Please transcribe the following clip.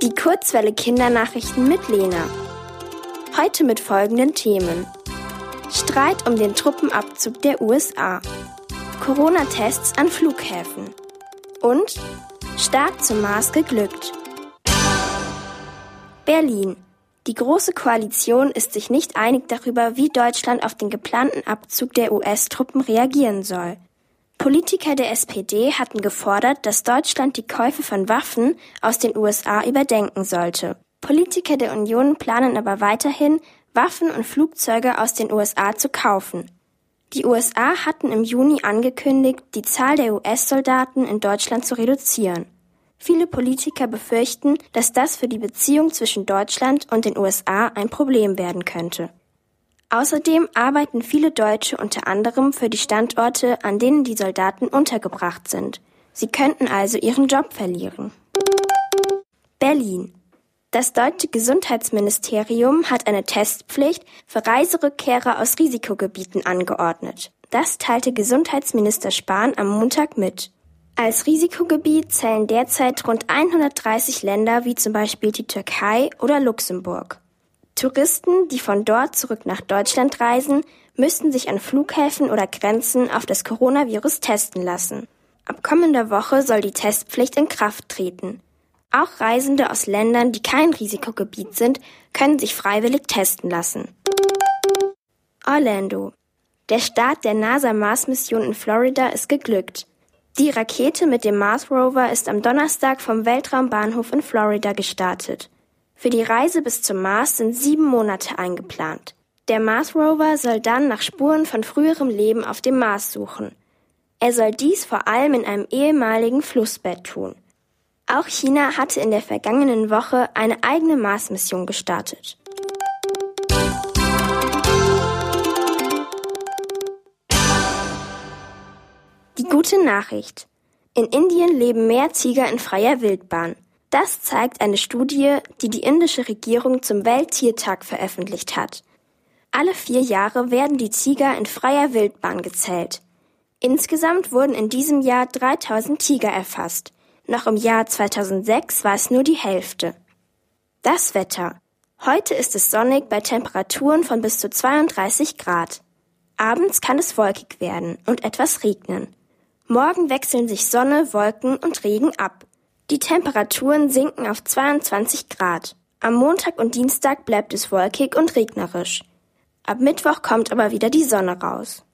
Die Kurzwelle Kindernachrichten mit Lena. Heute mit folgenden Themen. Streit um den Truppenabzug der USA. Corona-Tests an Flughäfen. Und Start zum Mars geglückt. Berlin. Die Große Koalition ist sich nicht einig darüber, wie Deutschland auf den geplanten Abzug der US-Truppen reagieren soll. Politiker der SPD hatten gefordert, dass Deutschland die Käufe von Waffen aus den USA überdenken sollte. Politiker der Union planen aber weiterhin, Waffen und Flugzeuge aus den USA zu kaufen. Die USA hatten im Juni angekündigt, die Zahl der US-Soldaten in Deutschland zu reduzieren. Viele Politiker befürchten, dass das für die Beziehung zwischen Deutschland und den USA ein Problem werden könnte. Außerdem arbeiten viele Deutsche unter anderem für die Standorte, an denen die Soldaten untergebracht sind. Sie könnten also ihren Job verlieren. Berlin. Das deutsche Gesundheitsministerium hat eine Testpflicht für Reiserückkehrer aus Risikogebieten angeordnet. Das teilte Gesundheitsminister Spahn am Montag mit. Als Risikogebiet zählen derzeit rund 130 Länder wie zum Beispiel die Türkei oder Luxemburg. Touristen, die von dort zurück nach Deutschland reisen, müssten sich an Flughäfen oder Grenzen auf das Coronavirus testen lassen. Ab kommender Woche soll die Testpflicht in Kraft treten. Auch Reisende aus Ländern, die kein Risikogebiet sind, können sich freiwillig testen lassen. Orlando. Der Start der NASA-Mars-Mission in Florida ist geglückt. Die Rakete mit dem Mars Rover ist am Donnerstag vom Weltraumbahnhof in Florida gestartet. Für die Reise bis zum Mars sind sieben Monate eingeplant. Der Mars Rover soll dann nach Spuren von früherem Leben auf dem Mars suchen. Er soll dies vor allem in einem ehemaligen Flussbett tun. Auch China hatte in der vergangenen Woche eine eigene Mars-Mission gestartet. Die gute Nachricht. In Indien leben mehr Tiger in freier Wildbahn. Das zeigt eine Studie, die die indische Regierung zum Welttiertag veröffentlicht hat. Alle vier Jahre werden die Tiger in freier Wildbahn gezählt. Insgesamt wurden in diesem Jahr 3000 Tiger erfasst. Noch im Jahr 2006 war es nur die Hälfte. Das Wetter. Heute ist es sonnig bei Temperaturen von bis zu 32 Grad. Abends kann es wolkig werden und etwas regnen. Morgen wechseln sich Sonne, Wolken und Regen ab. Die Temperaturen sinken auf 22 Grad. Am Montag und Dienstag bleibt es wolkig und regnerisch. Ab Mittwoch kommt aber wieder die Sonne raus.